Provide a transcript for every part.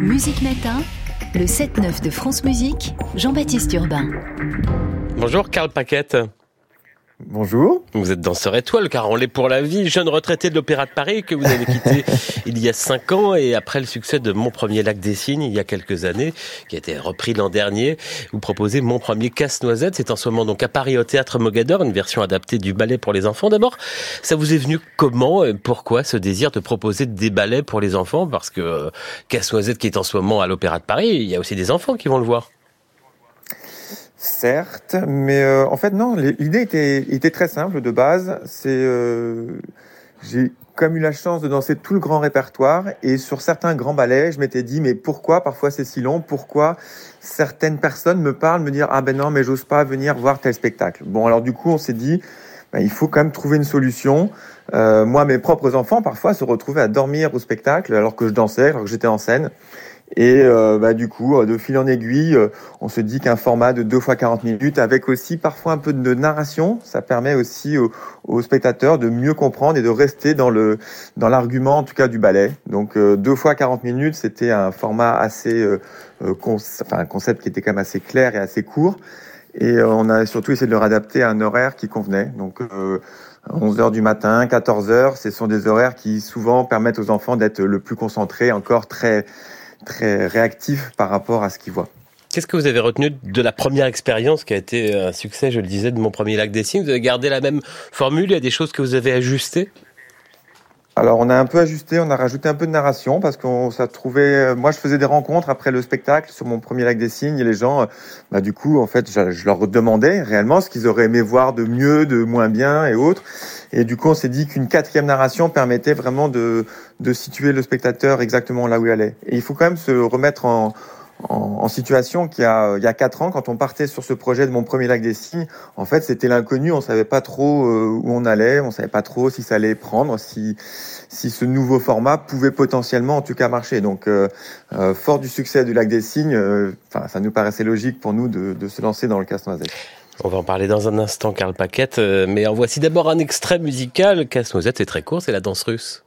Musique Matin, le 7-9 de France Musique, Jean-Baptiste Urbain. Bonjour Karl Paquette. Bonjour. Vous êtes danseur étoile, car on l'est pour la vie, jeune retraité de l'Opéra de Paris que vous avez quitté il y a cinq ans et après le succès de Mon premier lac des Cygnes il y a quelques années, qui a été repris l'an dernier, vous proposez Mon premier casse-noisette. C'est en ce moment donc à Paris au théâtre Mogador, une version adaptée du ballet pour les enfants. D'abord, ça vous est venu comment et pourquoi ce désir de proposer des ballets pour les enfants? Parce que euh, casse-noisette qui est en ce moment à l'Opéra de Paris, il y a aussi des enfants qui vont le voir. Certes, mais euh, en fait non, l'idée était, était très simple de base. C'est euh, j'ai comme eu la chance de danser tout le grand répertoire et sur certains grands ballets, je m'étais dit mais pourquoi parfois c'est si long? Pourquoi certaines personnes me parlent, me dire ah ben non mais j'ose pas venir voir tel spectacle? Bon alors du coup on s'est dit ben, il faut quand même trouver une solution. Euh, moi mes propres enfants parfois se retrouvaient à dormir au spectacle alors que je dansais, alors que j'étais en scène. Et euh, bah, du coup, de fil en aiguille, euh, on se dit qu'un format de 2 fois 40 minutes, avec aussi parfois un peu de narration, ça permet aussi aux, spectateurs de mieux comprendre et de rester dans le dans l'argument, en tout cas du ballet. Donc 2 euh, fois 40 minutes, c'était un format assez, enfin un concept qui était quand même assez clair et assez court. Et on a surtout essayé de le réadapter à un horaire qui convenait. Donc 11 heures du matin, 14 heures, ce sont des horaires qui souvent permettent aux enfants d'être le plus concentrés, encore très très réactif par rapport à ce qu'ils voient. Qu'est-ce que vous avez retenu de la première expérience qui a été un succès, je le disais, de mon premier lac des signes Vous avez gardé la même formule? Il y a des choses que vous avez ajustées? Alors on a un peu ajusté, on a rajouté un peu de narration parce qu'on s'est trouvé. Euh, moi, je faisais des rencontres après le spectacle sur mon premier lac des signes et les gens, euh, bah du coup, en fait, je, leur demandais réellement ce qu'ils auraient aimé voir de mieux, de moins bien et autres. Et du coup, on s'est dit qu'une quatrième narration permettait vraiment de, de situer le spectateur exactement là où il allait. Et il faut quand même se remettre en, en, situation qu'il y a il y a quatre ans quand on partait sur ce projet de mon premier lac des signes en fait c'était l'inconnu on savait pas trop euh, où on allait on savait pas trop si ça allait prendre si si ce nouveau format pouvait potentiellement en tout cas marcher donc euh, euh fort du succès du lac des signes enfin ça nous paraissait logique pour nous de, de se lancer dans le casse-noisette on va en parler dans un instant, Karl Paquette, mais en voici d'abord un extrait musical. Casse-noisette, c'est très court, c'est la danse russe.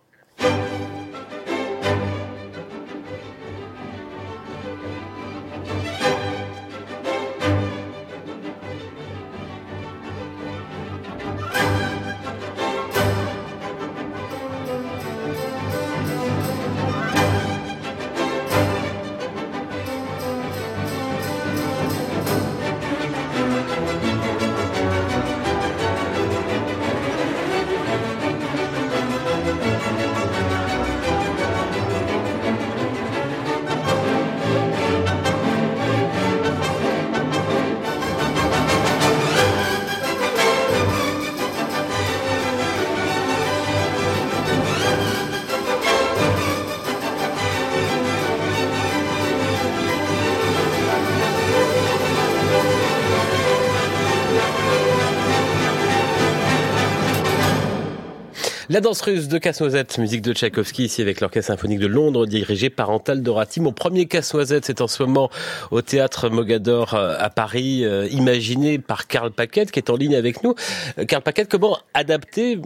La danse russe de Casse-Noisette, musique de Tchaïkovski, ici avec l'Orchestre Symphonique de Londres, dirigé par Antal Dorati. Mon premier Casse-Noisette, c'est en ce moment au Théâtre Mogador euh, à Paris, euh, imaginé par Karl Paquette, qui est en ligne avec nous. Euh, Karl Paquette, comment adapter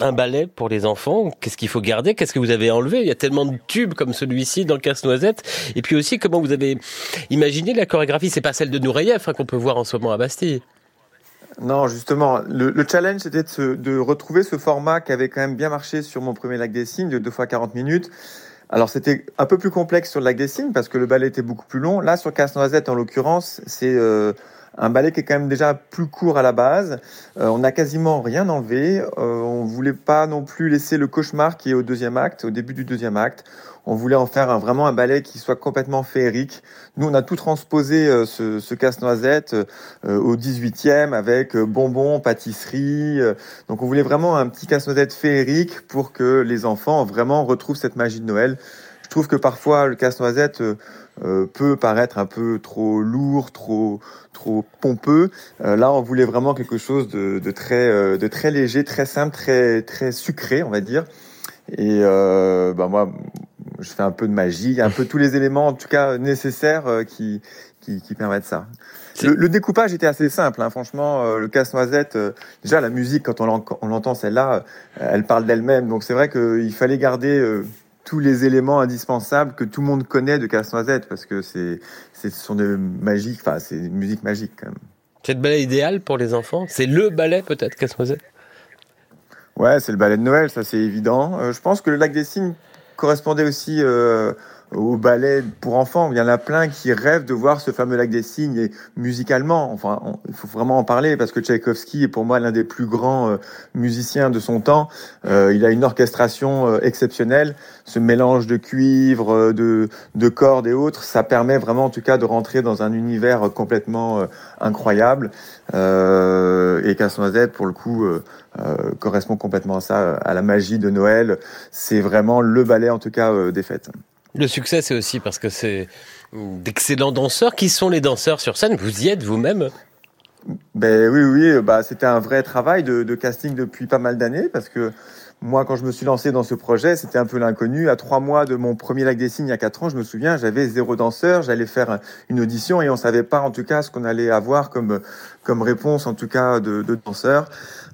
un ballet pour les enfants? Qu'est-ce qu'il faut garder? Qu'est-ce que vous avez enlevé? Il y a tellement de tubes comme celui-ci dans le Casse-Noisette. Et puis aussi, comment vous avez imaginé la chorégraphie? C'est pas celle de Nureyev hein, qu'on peut voir en ce moment à Bastille. Non, justement, le, challenge c'était de, retrouver ce format qui avait quand même bien marché sur mon premier lac des signes de 2 fois 40 minutes. Alors c'était un peu plus complexe sur le lac des signes parce que le ballet était beaucoup plus long. Là sur Casse-Noisette en l'occurrence, c'est euh, un ballet qui est quand même déjà plus court à la base. Euh, on n'a quasiment rien enlevé. Euh, on voulait pas non plus laisser le cauchemar qui est au deuxième acte, au début du deuxième acte. On voulait en faire vraiment un ballet qui soit complètement féerique. Nous, on a tout transposé euh, ce, ce casse-noisette euh, au 18e avec euh, bonbons, pâtisserie. donc, on voulait vraiment un petit casse-noisette féerique pour que les enfants vraiment retrouvent cette magie de Noël. Je trouve que parfois le casse-noisette peut paraître un peu trop lourd, trop trop pompeux. là, on voulait vraiment quelque chose de, de très de très léger, très simple, très très sucré, on va dire. Et euh, bah moi, je fais un peu de magie, un peu tous les éléments, en tout cas nécessaires, euh, qui, qui, qui permettent ça. Le, le, découpage était assez simple, hein. franchement. Euh, le casse-noisette, euh, déjà la musique, quand on l'entend celle-là, elle parle d'elle-même. Donc c'est vrai qu'il fallait garder tous les éléments indispensables que tout le monde connaît de Casse-Noisette, parce que c'est, ce sont des magiques, enfin, c'est une musique magique quand même. C'est le ballet idéal pour les enfants C'est le ballet peut-être, Casse-Noisette Ouais, c'est le ballet de Noël, ça c'est évident. Euh, je pense que le lac des Cygnes correspondait aussi euh, au ballet pour enfants. Il y en a plein qui rêvent de voir ce fameux lac des Cygnes et musicalement. Enfin, il faut vraiment en parler parce que Tchaïkovski est pour moi l'un des plus grands euh, musiciens de son temps. Euh, il a une orchestration euh, exceptionnelle. Ce mélange de cuivre, de, de cordes et autres, ça permet vraiment en tout cas de rentrer dans un univers complètement incroyable. et Casse-Noisette, pour le coup, correspond complètement à ça, à la magie de Noël. C'est vraiment le ballet en tout cas des fêtes. Le succès, c'est aussi parce que c'est d'excellents danseurs. Qui sont les danseurs sur scène Vous y êtes vous-même ben oui, oui, bah c'était un vrai travail de, casting depuis pas mal d'années parce que moi, quand je me suis lancé dans ce projet, c'était un peu l'inconnu. À trois mois de mon premier lac des signes, il y a quatre ans, je me souviens, j'avais zéro danseur. J'allais faire une audition et on savait pas, en tout cas, ce qu'on allait avoir comme comme réponse, en tout cas, de, danseurs.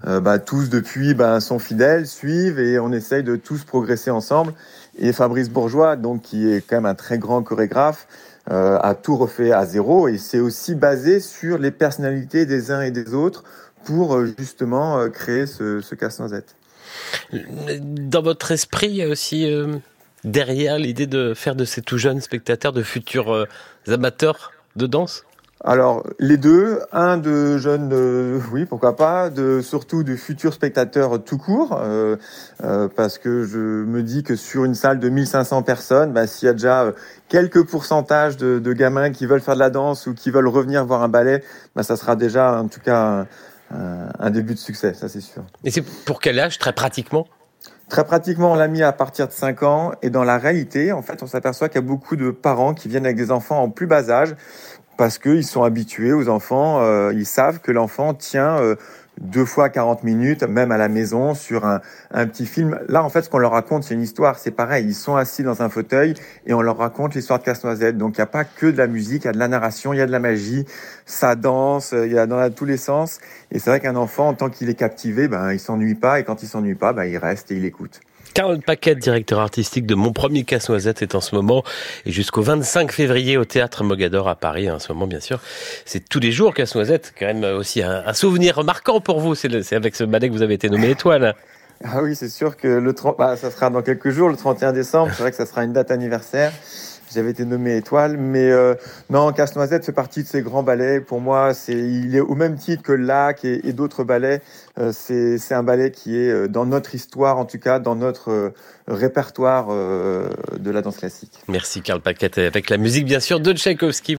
Euh, bah, tous depuis, bah, sont fidèles, suivent et on essaye de tous progresser ensemble. Et Fabrice Bourgeois, donc qui est quand même un très grand chorégraphe, euh, a tout refait à zéro et c'est aussi basé sur les personnalités des uns et des autres pour euh, justement euh, créer ce, ce casse-noisette. Dans votre esprit, il y a aussi derrière l'idée de faire de ces tout jeunes spectateurs de futurs amateurs de danse? Alors les deux, un de jeunes, euh, oui pourquoi pas, de surtout de futurs spectateurs tout court, euh, euh, parce que je me dis que sur une salle de 1500 personnes, bah, s'il y a déjà quelques pourcentages de, de, gamins qui veulent faire de la danse ou qui veulent revenir voir un ballet, bah, ça sera déjà en tout cas un, un début de succès, ça c'est sûr. Et c'est pour quel âge très pratiquement? Très pratiquement, on l'a mis à partir de 5 ans. Et dans la réalité, en fait, on s'aperçoit qu'il y a beaucoup de parents qui viennent avec des enfants en plus bas âge parce qu'ils sont habitués aux enfants, euh, ils savent que l'enfant tient euh, deux fois 40 minutes, même à la maison, sur un, un petit film. Là, en fait, ce qu'on leur raconte, c'est une histoire. C'est pareil, ils sont assis dans un fauteuil et on leur raconte l'histoire de Casse-Noisette. Donc, il n'y a pas que de la musique, il y a de la narration, il y a de la magie, ça danse, il y a dans tous les sens. Et c'est vrai qu'un enfant, tant qu'il est captivé, ben, il s'ennuie pas. Et quand il s'ennuie pas, ben, il reste et il écoute. Carole Paquet, directeur artistique de Mon Premier Casse-Noisette, est en ce moment et jusqu'au 25 février au Théâtre Mogador à Paris. En ce moment, bien sûr, c'est tous les jours Casse-Noisette. Quand même aussi un, souvenir marquant pour vous. C'est avec ce ballet que vous avez été nommé étoile. Ah oui, c'est sûr que le 30, bah, ça sera dans quelques jours, le 31 décembre. C'est vrai que ça sera une date anniversaire. J'avais été nommé étoile, mais euh, non, Casse-Noisette fait partie de ces grands ballets. Pour moi, c'est il est au même titre que Lac et, d'autres ballets. Euh, c'est un ballet qui est euh, dans notre histoire, en tout cas dans notre répertoire de la danse classique. Merci Karl Paquette avec la musique bien sûr de Tchaïkovski.